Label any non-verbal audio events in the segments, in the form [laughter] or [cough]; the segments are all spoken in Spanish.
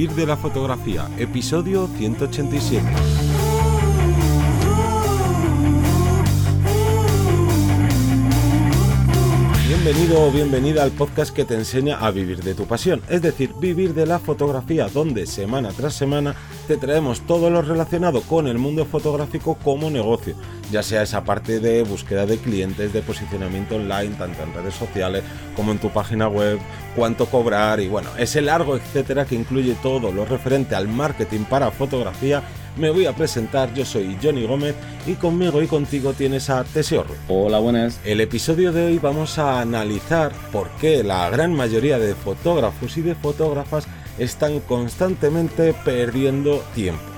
Vivir de la fotografía, episodio 187. Bienvenido o bienvenida al podcast que te enseña a vivir de tu pasión, es decir, vivir de la fotografía, donde semana tras semana te traemos todo lo relacionado con el mundo fotográfico como negocio, ya sea esa parte de búsqueda de clientes, de posicionamiento online, tanto en redes sociales como en tu página web, cuánto cobrar y bueno, ese largo etcétera que incluye todo lo referente al marketing para fotografía me voy a presentar, yo soy Johnny Gómez y conmigo y contigo tienes a Teseo Hola, buenas. El episodio de hoy vamos a analizar por qué la gran mayoría de fotógrafos y de fotógrafas están constantemente perdiendo tiempo.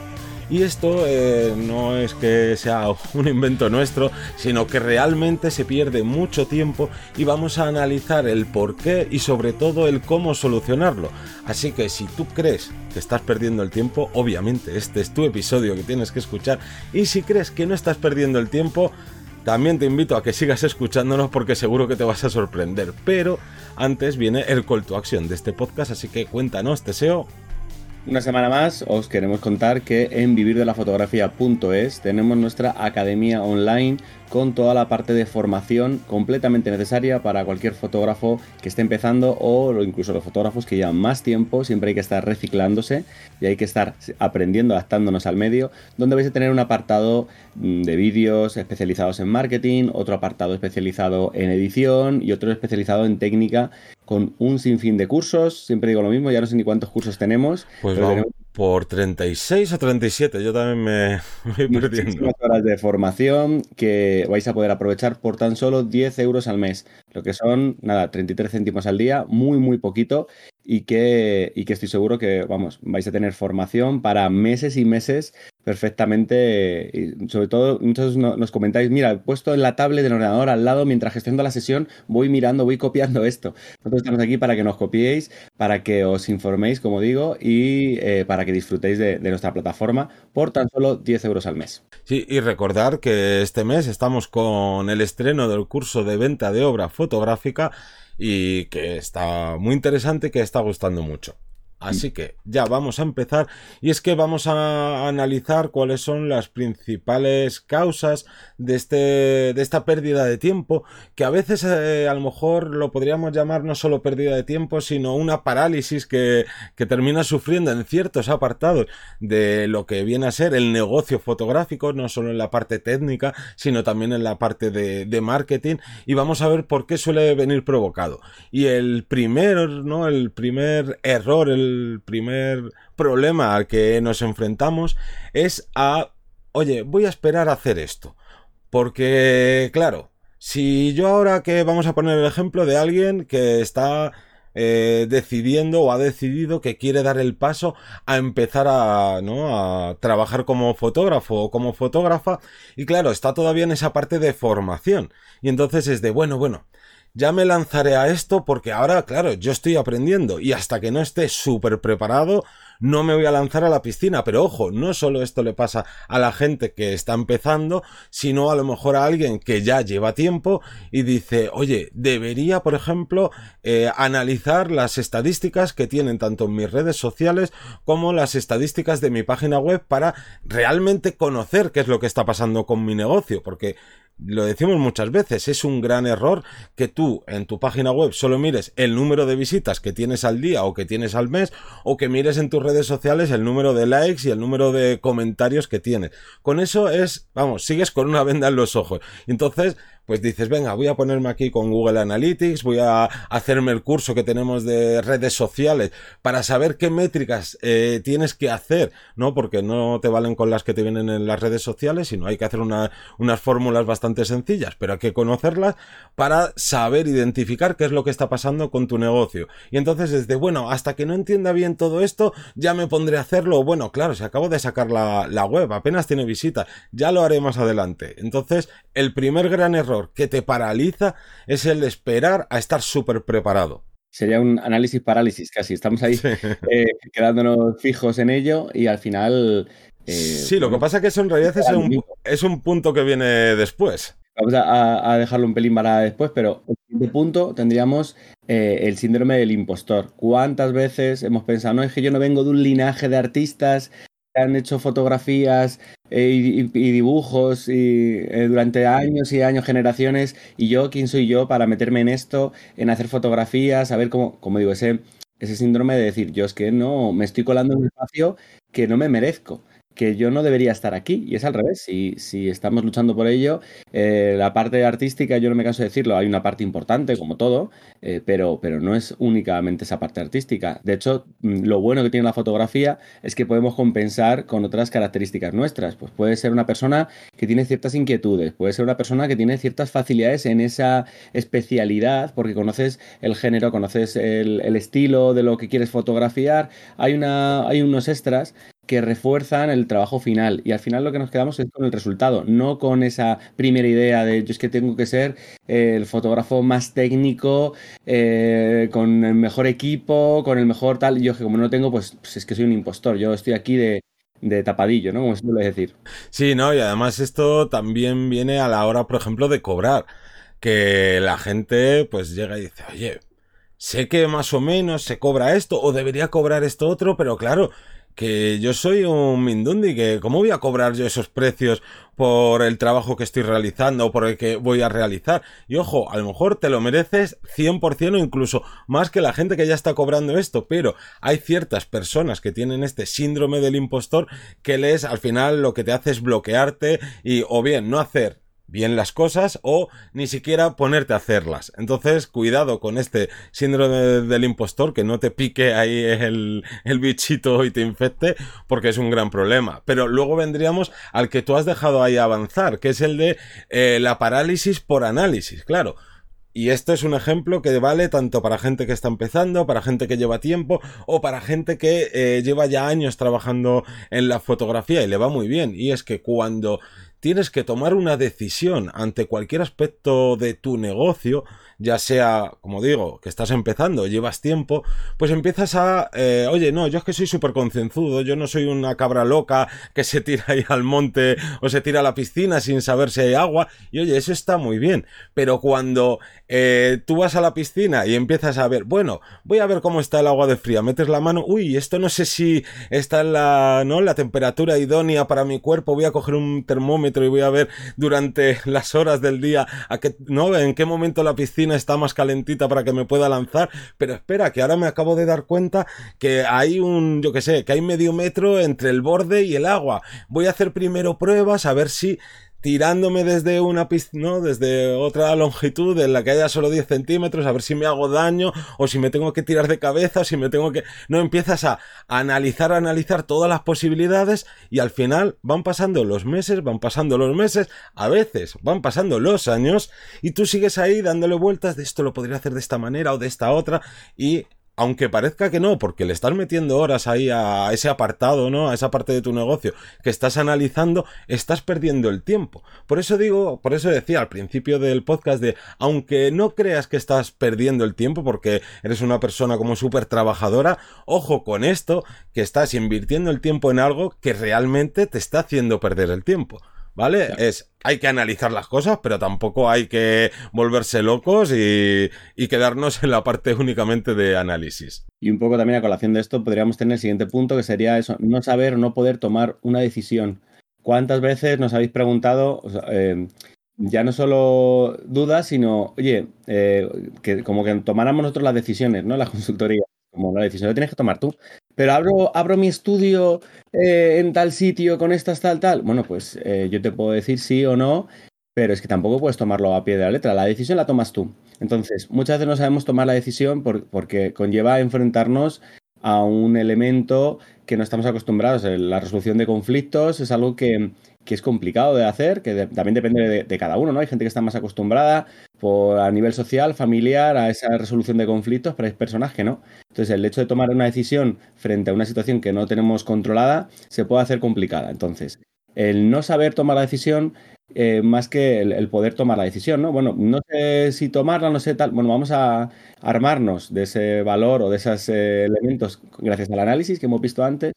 Y esto eh, no es que sea [laughs] un invento nuestro, sino que realmente se pierde mucho tiempo y vamos a analizar el por qué y sobre todo el cómo solucionarlo. Así que si tú crees que estás perdiendo el tiempo, obviamente este es tu episodio que tienes que escuchar. Y si crees que no estás perdiendo el tiempo, también te invito a que sigas escuchándonos porque seguro que te vas a sorprender. Pero antes viene el call to action de este podcast, así que cuéntanos, Teseo, una semana más os queremos contar que en vivirdelafotografía.es tenemos nuestra academia online con toda la parte de formación completamente necesaria para cualquier fotógrafo que esté empezando o incluso los fotógrafos que llevan más tiempo, siempre hay que estar reciclándose y hay que estar aprendiendo, adaptándonos al medio, donde vais a tener un apartado mm, de vídeos especializados en marketing, otro apartado especializado en edición y otro especializado en técnica con un sinfín de cursos, siempre digo lo mismo, ya no sé ni cuántos cursos tenemos. Pues vamos por 36 o 37, yo también me [laughs] voy perdiendo. horas de formación que vais a poder aprovechar por tan solo 10 euros al mes, lo que son, nada, 33 céntimos al día, muy, muy poquito, y que, y que estoy seguro que, vamos, vais a tener formación para meses y meses perfectamente. Y sobre todo, muchos nos comentáis, mira, he puesto en la tablet del ordenador al lado mientras gestionando la sesión, voy mirando, voy copiando esto. Nosotros estamos aquí para que nos copiéis, para que os informéis, como digo, y eh, para que disfrutéis de, de, nuestra plataforma por tan solo 10 euros al mes. Sí, y recordar que este mes estamos con el estreno del curso de venta de obra fotográfica y que está muy interesante, que está gustando mucho. Así que ya vamos a empezar y es que vamos a analizar cuáles son las principales causas de, este, de esta pérdida de tiempo, que a veces eh, a lo mejor lo podríamos llamar no solo pérdida de tiempo, sino una parálisis que, que, termina sufriendo en ciertos apartados de lo que viene a ser el negocio fotográfico, no solo en la parte técnica, sino también en la parte de, de marketing y vamos a ver por qué suele venir provocado. Y el primer, ¿no? El primer error, el primer problema al que nos enfrentamos es a, oye, voy a esperar a hacer esto. Porque, claro, si yo ahora que vamos a poner el ejemplo de alguien que está eh, decidiendo o ha decidido que quiere dar el paso a empezar a, ¿no? a trabajar como fotógrafo o como fotógrafa y claro, está todavía en esa parte de formación y entonces es de bueno, bueno, ya me lanzaré a esto porque ahora, claro, yo estoy aprendiendo y hasta que no esté súper preparado, no me voy a lanzar a la piscina. Pero ojo, no solo esto le pasa a la gente que está empezando, sino a lo mejor a alguien que ya lleva tiempo y dice, oye, debería, por ejemplo, eh, analizar las estadísticas que tienen tanto en mis redes sociales como las estadísticas de mi página web para realmente conocer qué es lo que está pasando con mi negocio. Porque lo decimos muchas veces, es un gran error que tú en tu página web solo mires el número de visitas que tienes al día o que tienes al mes o que mires en tus redes sociales el número de likes y el número de comentarios que tienes. Con eso es, vamos, sigues con una venda en los ojos. Entonces, pues dices, venga, voy a ponerme aquí con Google Analytics, voy a hacerme el curso que tenemos de redes sociales para saber qué métricas eh, tienes que hacer, ¿no? Porque no te valen con las que te vienen en las redes sociales, sino hay que hacer una, unas fórmulas bastante sencillas, pero hay que conocerlas para saber identificar qué es lo que está pasando con tu negocio. Y entonces desde, bueno, hasta que no entienda bien todo esto, ya me pondré a hacerlo. Bueno, claro, se acabo de sacar la, la web, apenas tiene visita, ya lo haré más adelante. Entonces, el primer gran error que te paraliza es el esperar a estar súper preparado. Sería un análisis parálisis casi. Estamos ahí eh, quedándonos fijos en ello y al final... Eh, sí, lo que pasa es que eso en realidad es un, punto que viene después. Vamos a, dejarlo un pelín para después, pero siguiente punto tendríamos eh, el síndrome del impostor. ¿Cuántas veces hemos pensado, no es que yo no vengo de un linaje de artistas que han hecho fotografías eh, y, dibujos y, eh, durante años y años, generaciones, y yo, ¿quién soy yo para meterme en esto, en hacer fotografías, a ver cómo, como digo, ese, ese síndrome de decir, yo es que no, me estoy colando en un espacio que no me merezco que yo no debería estar aquí. Y es al revés. Si, si estamos luchando por ello, eh, la parte artística, yo no me canso de decirlo, hay una parte importante, como todo, eh, pero, pero no es únicamente esa parte artística. De hecho, mm, lo bueno que tiene la fotografía es que podemos compensar con otras características nuestras. Pues puede ser una persona que tiene ciertas inquietudes, puede ser una persona que tiene ciertas facilidades en esa especialidad, porque conoces el género, conoces el, el estilo de lo que quieres fotografiar. Hay, una, hay unos extras que refuerzan el trabajo final. Y al final lo que nos quedamos es con el resultado, no con esa primera idea de yo es que tengo que ser el fotógrafo más técnico, eh, con el mejor equipo, con el mejor tal. Yo que como no tengo, pues, pues, es que soy un impostor. Yo estoy aquí de, de tapadillo, ¿no? Como se suele decir. Sí, no, y además esto también viene a la hora, por ejemplo, de cobrar. Que la gente pues llega y dice, oye, sé que más o menos se cobra esto o debería cobrar esto otro, pero claro, que yo soy un Mindundi, que cómo voy a cobrar yo esos precios por el trabajo que estoy realizando o por el que voy a realizar. Y ojo, a lo mejor te lo mereces 100% o incluso más que la gente que ya está cobrando esto, pero hay ciertas personas que tienen este síndrome del impostor que les al final lo que te hace es bloquearte y o bien no hacer bien las cosas o ni siquiera ponerte a hacerlas. Entonces, cuidado con este síndrome del impostor, que no te pique ahí el, el, bichito y te infecte, porque es un gran problema. Pero luego vendríamos al que tú has dejado ahí avanzar, que es el de eh, la parálisis por análisis, claro. Y esto es un ejemplo que vale tanto para gente que está empezando, para gente que lleva tiempo o para gente que eh, lleva ya años trabajando en la fotografía y le va muy bien. Y es que cuando tienes que tomar una decisión ante cualquier aspecto de tu negocio, ya sea, como digo, que estás empezando, llevas tiempo, pues empiezas a, eh, oye, no, yo es que soy súper concienzudo, yo no soy una cabra loca que se tira ahí al monte o se tira a la piscina sin saber si hay agua, y oye, eso está muy bien, pero cuando eh, tú vas a la piscina y empiezas a ver, bueno, voy a ver cómo está el agua de fría, metes la mano, uy, esto no sé si está en la, ¿no? La temperatura idónea para mi cuerpo, voy a coger un termómetro y voy a ver durante las horas del día a qué, ¿no? En qué momento la piscina está más calentita para que me pueda lanzar, pero espera, que ahora me acabo de dar cuenta que hay un, yo que sé, que hay medio metro entre el borde y el agua. Voy a hacer primero pruebas a ver si tirándome desde una pista, ¿no? Desde otra longitud en la que haya solo 10 centímetros, a ver si me hago daño, o si me tengo que tirar de cabeza, o si me tengo que... No, empiezas a analizar, a analizar todas las posibilidades y al final van pasando los meses, van pasando los meses, a veces van pasando los años y tú sigues ahí dándole vueltas de esto lo podría hacer de esta manera o de esta otra y aunque parezca que no, porque le estás metiendo horas ahí a ese apartado, ¿no? A esa parte de tu negocio que estás analizando, estás perdiendo el tiempo. Por eso digo, por eso decía al principio del podcast de, aunque no creas que estás perdiendo el tiempo porque eres una persona como súper trabajadora, ojo con esto, que estás invirtiendo el tiempo en algo que realmente te está haciendo perder el tiempo. ¿Vale? Es, hay que analizar las cosas, pero tampoco hay que volverse locos y, quedarnos en la parte únicamente de análisis. Y un poco también a colación de esto, podríamos tener el siguiente punto, que sería eso, no saber, no poder tomar una decisión. ¿Cuántas veces nos habéis preguntado, eh, ya no solo dudas, sino, oye, eh, que como que tomáramos nosotros las decisiones, ¿no? La consultoría. Como la decisión la tienes que tomar tú. Pero abro, abro mi estudio eh, en tal sitio con estas tal, tal. Bueno, pues eh, yo te puedo decir sí o no, pero es que tampoco puedes tomarlo a pie de la letra. La decisión la tomas tú. Entonces, muchas veces no sabemos tomar la decisión porque conlleva enfrentarnos a un elemento que no estamos acostumbrados. La resolución de conflictos es algo que, que es complicado de hacer, que también depende de, cada uno, ¿no? Hay gente que está más acostumbrada por, a nivel social, familiar, a esa resolución de conflictos, pero hay personas que no. Entonces, el hecho de tomar una decisión frente a una situación que no tenemos controlada se puede hacer complicada. Entonces, el no saber tomar la decisión eh, más que el, poder tomar la decisión, ¿no? Bueno, no sé si tomarla, no sé tal. Bueno, vamos a armarnos de ese valor o de esos eh, elementos gracias al análisis que hemos visto antes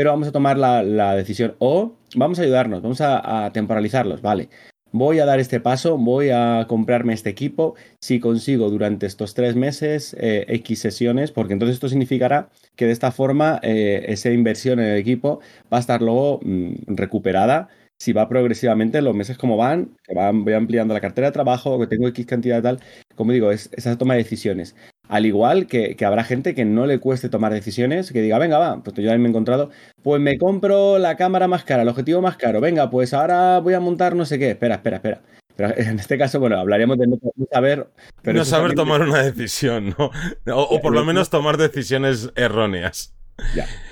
pero vamos a tomar la, decisión o vamos a ayudarnos, vamos a, temporalizarlos, vale. voy a dar este paso, voy a comprarme este equipo, si consigo durante estos tres meses eh, X sesiones, porque entonces esto significará que de esta forma eh, esa inversión en el equipo va a estar luego mm, recuperada si va progresivamente los meses como van, que van, voy ampliando la cartera de trabajo, que tengo X cantidad de tal, como digo, es esa toma de decisiones. Al igual que, habrá gente que no le cueste tomar decisiones, que diga, venga, va, pues yo también me he encontrado, pues me compro la cámara más cara, el objetivo más caro, venga, pues ahora voy a montar no sé qué, espera, espera, espera. Pero [laughs] en este caso, bueno, hablaríamos de no, saber... Pero no saber tomar una decisión, ¿no? [laughs] o por lo menos tomar decisiones erróneas.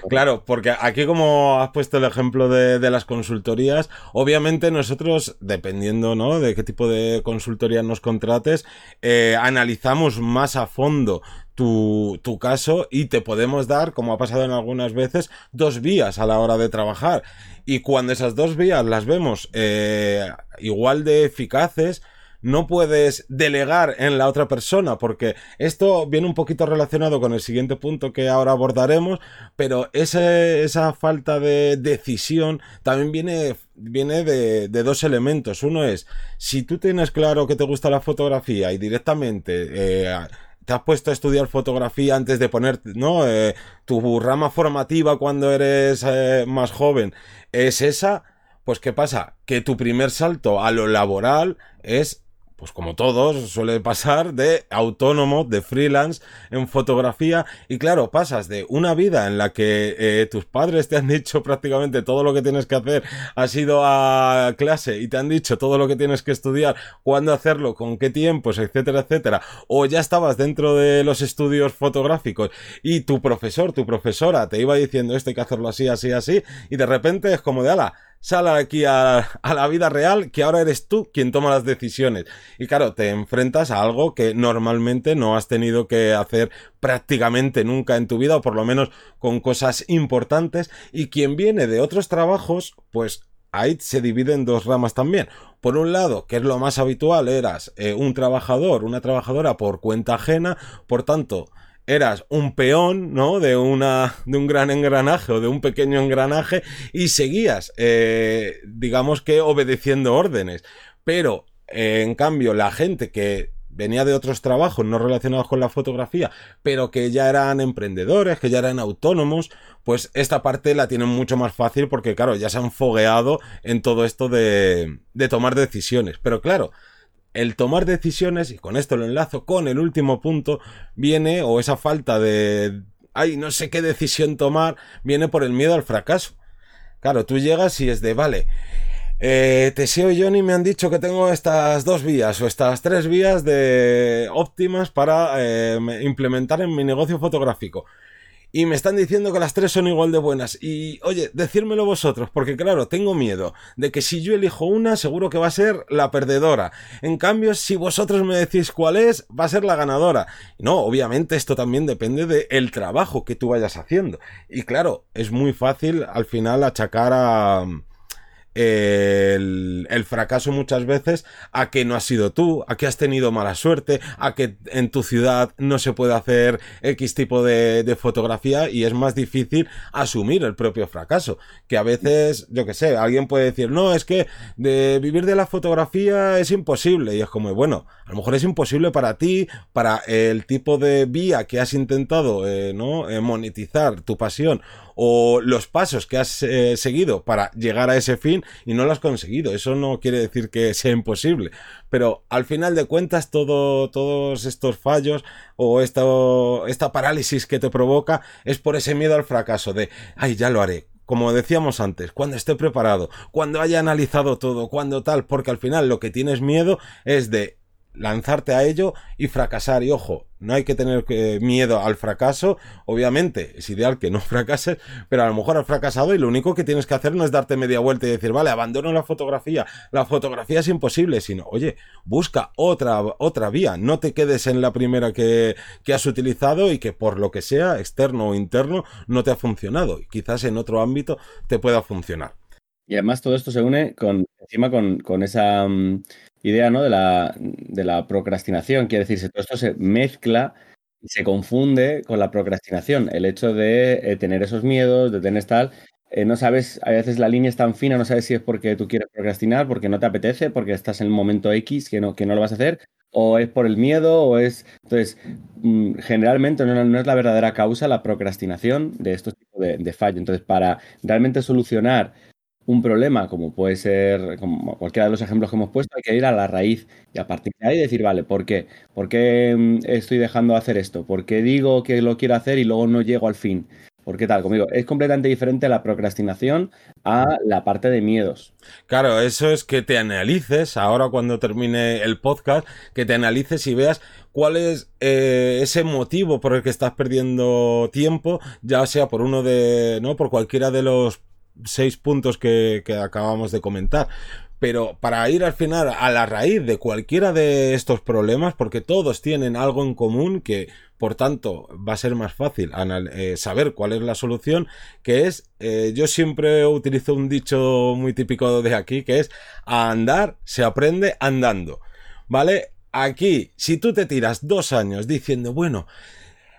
Claro, porque aquí como has puesto el ejemplo de, las consultorías, obviamente nosotros, dependiendo ¿no? de qué tipo de consultoría nos contrates, eh, analizamos más a fondo tu, caso y te podemos dar, como ha pasado en algunas veces, dos vías a la hora de trabajar. Y cuando esas dos vías las vemos eh, igual de eficaces, no puedes delegar en la otra persona, porque esto viene un poquito relacionado con el siguiente punto que ahora abordaremos, pero esa falta de decisión también viene, viene de, dos elementos. Uno es, si tú tienes claro que te gusta la fotografía y directamente... Eh, te has puesto a estudiar fotografía antes de poner, ¿no? Eh, tu rama formativa cuando eres eh, más joven es esa, pues ¿qué pasa? Que tu primer salto a lo laboral es pues como todos, suele pasar de autónomo, de freelance en fotografía. Y claro, pasas de una vida en la que eh, tus padres te han dicho [laughs] prácticamente todo lo que tienes que hacer, has ido a clase y te han dicho todo lo que tienes que estudiar, cuándo hacerlo, con qué tiempos, etcétera, etcétera. O ya estabas dentro de los estudios fotográficos y tu profesor, tu profesora te iba diciendo esto hay que hacerlo así, así, así. Y de repente es como de ala sal aquí a, la vida real, que ahora eres tú quien toma las decisiones. Y claro, te enfrentas a algo que normalmente no has tenido que hacer prácticamente nunca en tu vida, o por lo menos con cosas importantes, y quien viene de otros trabajos, pues ahí se divide en dos ramas también. Por un lado, que es lo más habitual, eras eh, un trabajador, una trabajadora por cuenta ajena, por tanto, eras un peón, ¿no? De una, de un gran engranaje o de un pequeño engranaje y seguías, eh, digamos que obedeciendo órdenes. Pero, eh, en cambio, la gente que venía de otros trabajos no relacionados con la fotografía, pero que ya eran emprendedores, que ya eran autónomos, pues esta parte la tienen mucho más fácil porque, claro, ya se han fogueado en todo esto de, de tomar decisiones. Pero claro, el tomar decisiones, y con esto lo enlazo con el último punto, viene, o esa falta de, ay, no sé qué decisión tomar, viene por el miedo al fracaso. Claro, tú llegas y es de, vale, eh, Teseo y Johnny me han dicho que tengo estas dos vías o estas tres vías de óptimas para eh, implementar en mi negocio fotográfico y me están diciendo que las tres son igual de buenas. Y oye, decírmelo vosotros, porque claro, tengo miedo de que si yo elijo una, seguro que va a ser la perdedora. En cambio, si vosotros me decís cuál es, va a ser la ganadora. No, obviamente esto también depende del trabajo que tú vayas haciendo. Y claro, es muy fácil al final achacar a el, fracaso muchas veces a que no has sido tú, a que has tenido mala suerte, a que en tu ciudad no se puede hacer X tipo de, fotografía y es más difícil asumir el propio fracaso. Que a veces, yo que sé, alguien puede decir, no, es que de vivir de la fotografía es imposible. Y es como, bueno, a lo mejor es imposible para ti, para el tipo de vía que has intentado, eh, ¿no? Eh, monetizar tu pasión o los pasos que has eh, seguido para llegar a ese fin y no lo has conseguido. Eso no quiere decir que sea imposible. Pero al final de cuentas, todo, todos estos fallos o esta, esta parálisis que te provoca es por ese miedo al fracaso de, ay, ya lo haré como decíamos antes, cuando esté preparado, cuando haya analizado todo, cuando tal, porque al final lo que tienes miedo es de lanzarte a ello y fracasar. Y ojo, no hay que tener eh, miedo al fracaso. Obviamente, es ideal que no [laughs] fracases, pero a lo mejor has fracasado y lo único que tienes que hacer no es darte media vuelta y decir, vale, abandono la fotografía. La fotografía es imposible, sino, oye, busca otra, otra vía. No te quedes en la primera que, que has utilizado y que por lo que sea, externo o interno, no te ha funcionado. Y quizás en otro ámbito te pueda funcionar. Y además todo esto se une con, encima con, con esa mm, idea ¿no? de, la, de la procrastinación. Quiere decir, todo esto se mezcla y se confunde con la procrastinación. El hecho de eh, tener esos miedos, de tener tal. eh, no sabes, a veces la línea es tan fina, no sabes si es porque tú quieres procrastinar, porque no te apetece, porque estás en el momento X que no, que no lo vas a hacer, o es por el miedo, o es... Entonces, mm, generalmente no, es la verdadera causa la procrastinación de estos tipos de, de fallos. Entonces, para realmente solucionar un problema, como puede ser como cualquiera de los ejemplos que hemos puesto, hay que ir a la raíz y a partir de ahí decir, vale, ¿por qué? ¿Por qué mm, estoy dejando de hacer esto? ¿Por qué digo que lo quiero hacer y luego no llego al fin? ¿Por qué tal? Conmigo es completamente diferente la procrastinación a la parte de miedos. Claro, eso es que te analices, ahora cuando termine el podcast, que te analices y veas cuál es eh, ese motivo por el que estás perdiendo tiempo, ya sea por uno de, ¿no? Por cualquiera de los seis puntos que, acabamos de comentar. Pero para ir al final a la raíz de cualquiera de estos problemas, porque todos tienen algo en común que, por tanto, va a ser más fácil eh, saber cuál es la solución, que es, eh, yo siempre utilizo un dicho muy típico de aquí, que es, a andar se aprende andando. ¿Vale? Aquí, si tú te tiras dos años diciendo, bueno,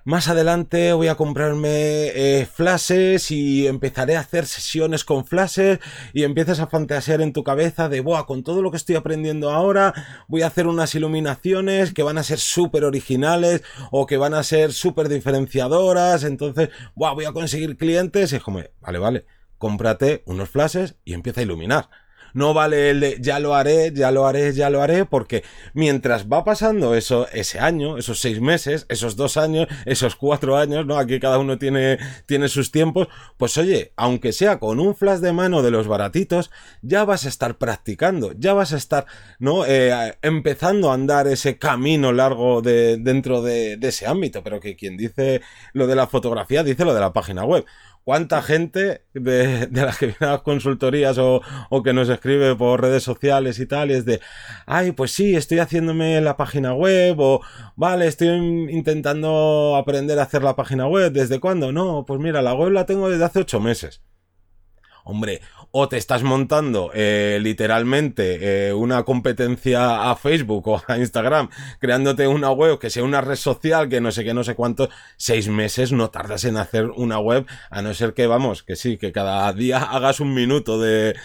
más adelante voy a comprarme eh, flashes y empezaré a hacer sesiones con flashes y empiezas a fantasear en tu cabeza de, Buah, con todo lo que estoy aprendiendo ahora, voy a hacer unas iluminaciones que van a ser súper originales o que van a ser súper diferenciadoras, entonces, Buah, voy a conseguir clientes y es como, vale, vale, cómprate unos flashes y empieza a iluminar. No vale el de ya lo haré, ya lo haré, ya lo haré, porque mientras va pasando eso, ese año, esos seis meses, esos dos años, esos cuatro años, ¿no? Aquí cada uno tiene, tiene sus tiempos, pues oye, aunque sea con un flash de mano de los baratitos, ya vas a estar practicando, ya vas a estar, ¿no? Eh, empezando a andar ese camino largo de, dentro de, de ese ámbito, pero que quien dice lo de la fotografía dice lo de la página web cuánta gente de, las que viene a las consultorías o, que nos escribe por redes sociales y tal, es de, ay, pues sí, estoy haciéndome la página web, o vale, estoy intentando aprender a hacer la página web, ¿desde cuándo? No, pues mira, la web la tengo desde hace ocho meses. Hombre, o te estás montando eh, literalmente eh, una competencia a Facebook o a Instagram, creándote una web que sea una red social que no sé qué, no sé cuánto, seis meses no tardas en hacer una web, a no ser que, vamos, que sí, que cada día [laughs] hagas un minuto de...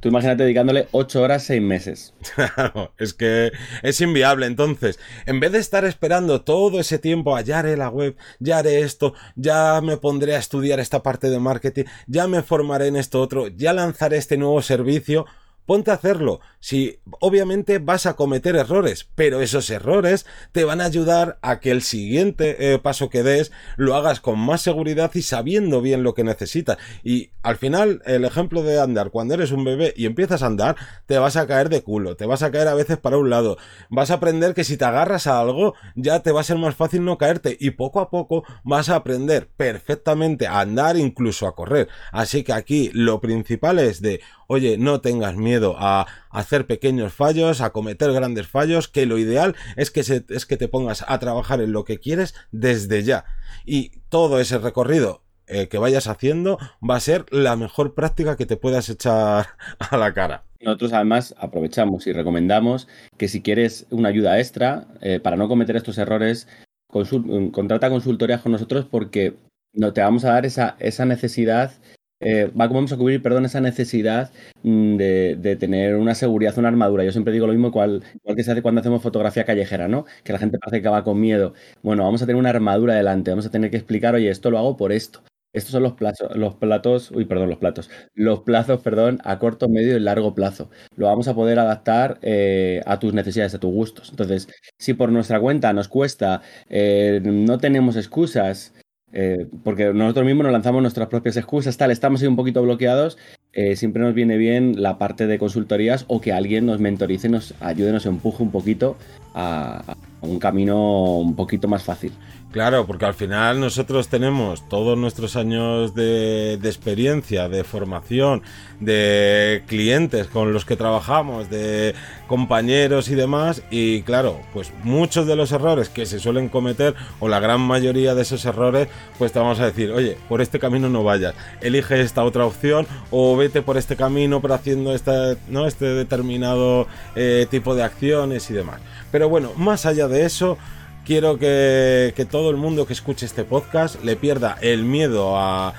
Tú imagínate dedicándole ocho horas, seis meses. Claro, es que es inviable. Entonces, en vez de estar esperando todo ese tiempo, a ya haré la web, ya haré esto, ya me pondré a estudiar esta parte de marketing, ya me formaré en esto otro, ya lanzaré este nuevo servicio, ponte a hacerlo. Si obviamente vas a cometer errores, pero esos errores te van a ayudar a que el siguiente eh, paso que des lo hagas con más seguridad y sabiendo bien lo que necesitas. Y al final, el ejemplo de andar, cuando eres un bebé y empiezas a andar, te vas a caer de culo, te vas a caer a veces para un lado. Vas a aprender que si te agarras a algo, ya te va a ser más fácil no caerte y poco a poco vas a aprender perfectamente a andar, incluso a correr. Así que aquí lo principal es de, oye, no tengas miedo a hacer pequeños fallos, a cometer grandes fallos, que lo ideal es que, es que te pongas a trabajar en lo que quieres desde ya. Y todo ese recorrido eh, que vayas haciendo va a ser la mejor práctica que te puedas echar [laughs] a la cara. Nosotros además aprovechamos y recomendamos que si quieres una ayuda extra eh, para no cometer estos errores, contrata consultorías con nosotros porque no te vamos a dar esa, esa necesidad eh, vamos a cubrir, perdón, esa necesidad mm, de, tener una seguridad, una armadura. Yo siempre digo lo mismo cual, igual que se hace cuando hacemos fotografía callejera, ¿no? Que la gente parece que va con miedo. Bueno, vamos a tener una armadura delante, vamos a tener que explicar, oye, esto lo hago por esto. Estos son los plazos, los platos, uy, perdón, los platos, los plazos, perdón, a corto, medio y largo plazo. Lo vamos a poder adaptar eh, a tus necesidades, a tus gustos. Entonces, si por nuestra cuenta nos cuesta, eh, no tenemos excusas, eh, porque nosotros mismos nos lanzamos nuestras propias excusas, tal, estamos ahí un poquito bloqueados, eh, siempre nos viene bien la parte de consultorías o que alguien nos mentorice, nos ayude, nos empuje un poquito a, un camino un poquito más fácil. Claro, porque al final nosotros tenemos todos nuestros años de, experiencia, de formación, de clientes con los que trabajamos, de compañeros y demás, y claro, pues muchos de los errores que se suelen cometer, o la gran mayoría de esos errores, pues te vamos a decir, oye, por este camino no vayas, elige esta otra opción, o vete por este camino, pero haciendo esta, ¿no? este determinado eh, tipo de acciones y demás. Pero bueno, más allá de eso, quiero que, todo el mundo que escuche este podcast le pierda el miedo a,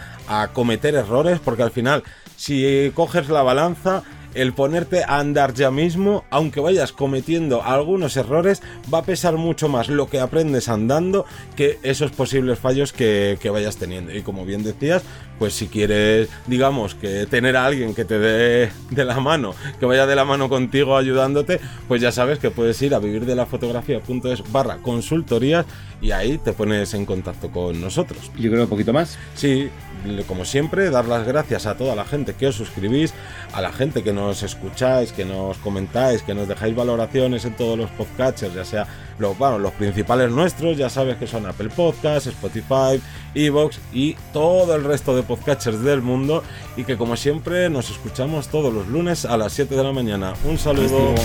cometer errores, porque al final, si coges la balanza, el ponerte a andar ya mismo, aunque vayas cometiendo algunos errores, va a pesar mucho más lo que aprendes andando que esos posibles fallos que vayas teniendo. Y como bien decías, pues si quieres, digamos, que tener a alguien que te dé de la mano, que vaya de la mano contigo ayudándote, pues ya sabes que puedes ir a vivirdelafotografía.es barra consultorías y ahí te pones en contacto con nosotros. Yo creo un poquito más. Sí, como siempre, dar las gracias a toda la gente que os suscribís, a la gente que nos escucháis, que nos comentáis, que nos dejáis valoraciones en todos los podcatchers, ya sea los, bueno, los principales nuestros, ya sabes que son Apple Podcasts, Spotify, Evox y todo el resto de podcatchers del mundo y que como siempre nos escuchamos todos los lunes a las 7 de la mañana. Un saludo.